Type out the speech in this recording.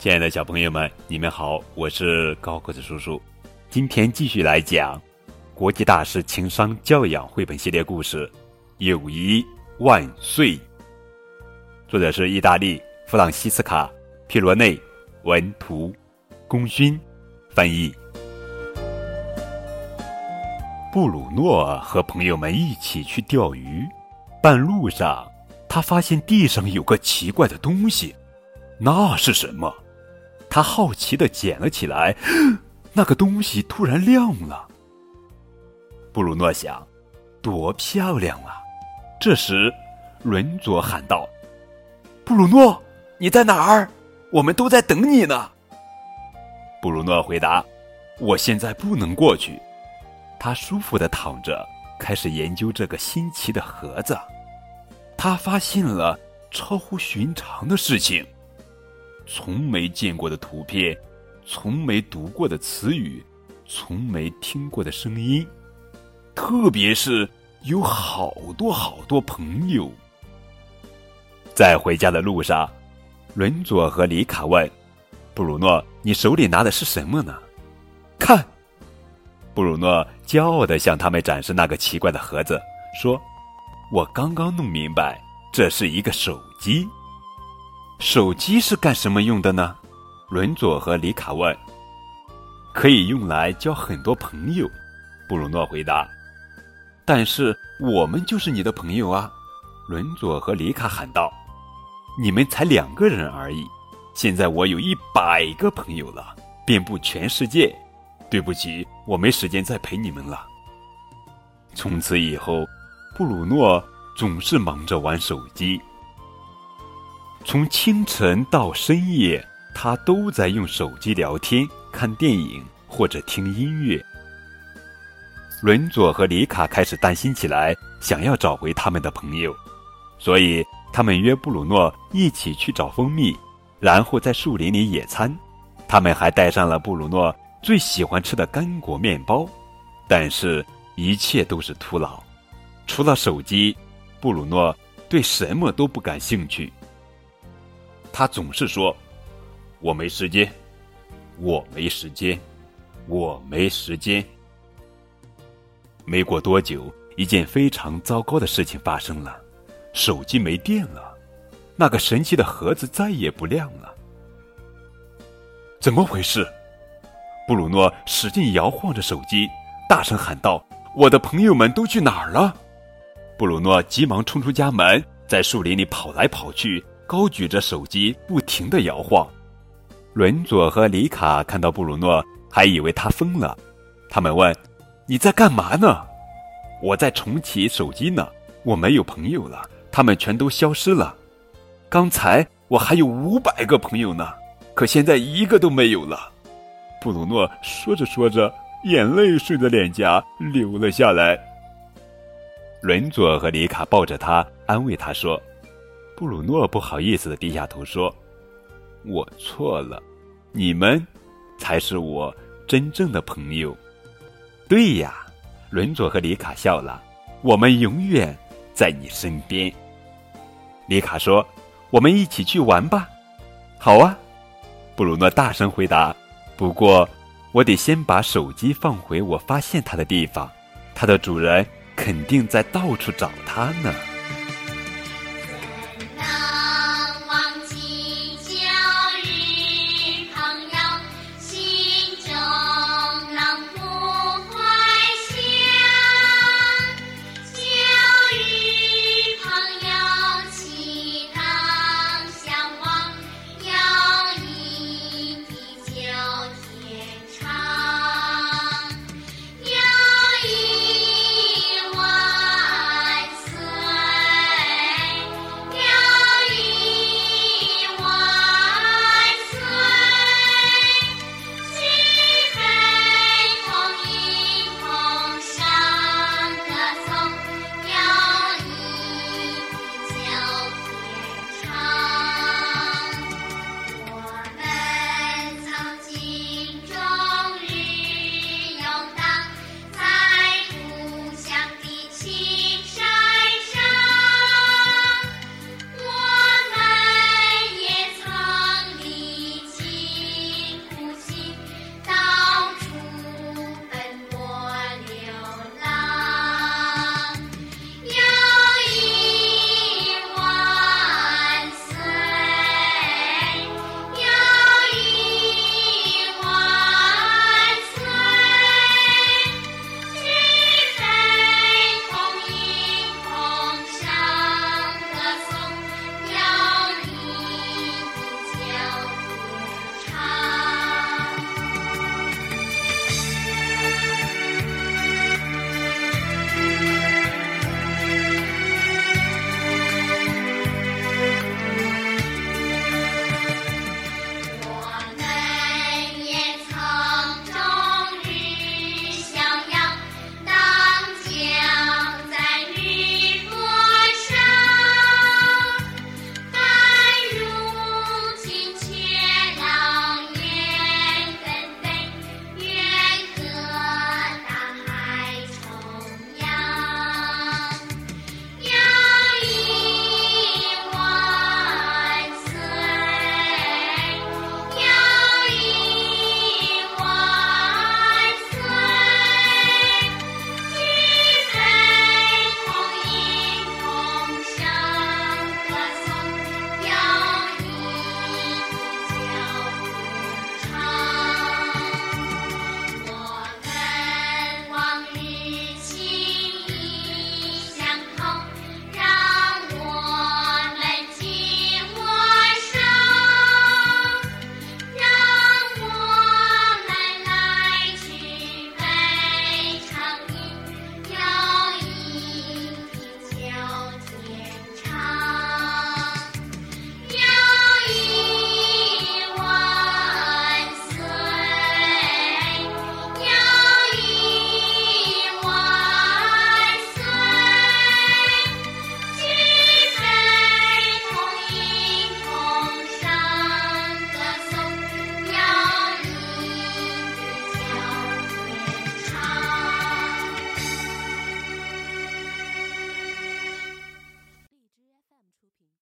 亲爱的小朋友们，你们好，我是高个子叔叔。今天继续来讲《国际大师情商教养》绘本系列故事《友谊万岁》。作者是意大利弗朗西斯卡·皮罗内，文图，功勋翻译。布鲁诺和朋友们一起去钓鱼，半路上他发现地上有个奇怪的东西，那是什么？他好奇的捡了起来，那个东西突然亮了。布鲁诺想，多漂亮啊！这时，伦佐喊道：“布鲁诺，你在哪儿？我们都在等你呢。”布鲁诺回答：“我现在不能过去。”他舒服的躺着，开始研究这个新奇的盒子。他发现了超乎寻常的事情。从没见过的图片，从没读过的词语，从没听过的声音，特别是有好多好多朋友。在回家的路上，伦佐和里卡问布鲁诺：“你手里拿的是什么呢？”看，布鲁诺骄傲的向他们展示那个奇怪的盒子，说：“我刚刚弄明白，这是一个手机。”手机是干什么用的呢？伦佐和里卡问。可以用来交很多朋友，布鲁诺回答。但是我们就是你的朋友啊！伦佐和里卡喊道。你们才两个人而已，现在我有一百个朋友了，遍布全世界。对不起，我没时间再陪你们了。从此以后，布鲁诺总是忙着玩手机。从清晨到深夜，他都在用手机聊天、看电影或者听音乐。伦佐和里卡开始担心起来，想要找回他们的朋友，所以他们约布鲁诺一起去找蜂蜜，然后在树林里野餐。他们还带上了布鲁诺最喜欢吃的干果面包，但是，一切都是徒劳。除了手机，布鲁诺对什么都不感兴趣。他总是说：“我没时间，我没时间，我没时间。”没过多久，一件非常糟糕的事情发生了：手机没电了，那个神奇的盒子再也不亮了。怎么回事？布鲁诺使劲摇晃着手机，大声喊道：“我的朋友们都去哪儿了？”布鲁诺急忙冲出家门，在树林里跑来跑去。高举着手机，不停的摇晃。伦佐和里卡看到布鲁诺，还以为他疯了。他们问：“你在干嘛呢？”“我在重启手机呢。”“我没有朋友了，他们全都消失了。”“刚才我还有五百个朋友呢，可现在一个都没有了。”布鲁诺说着说着，眼泪顺着脸颊流了下来。伦佐和里卡抱着他，安慰他说。布鲁诺不好意思的低下头说：“我错了，你们才是我真正的朋友。”对呀，伦佐和里卡笑了。我们永远在你身边。里卡说：“我们一起去玩吧。”好啊，布鲁诺大声回答。不过，我得先把手机放回我发现它的地方，它的主人肯定在到处找它呢。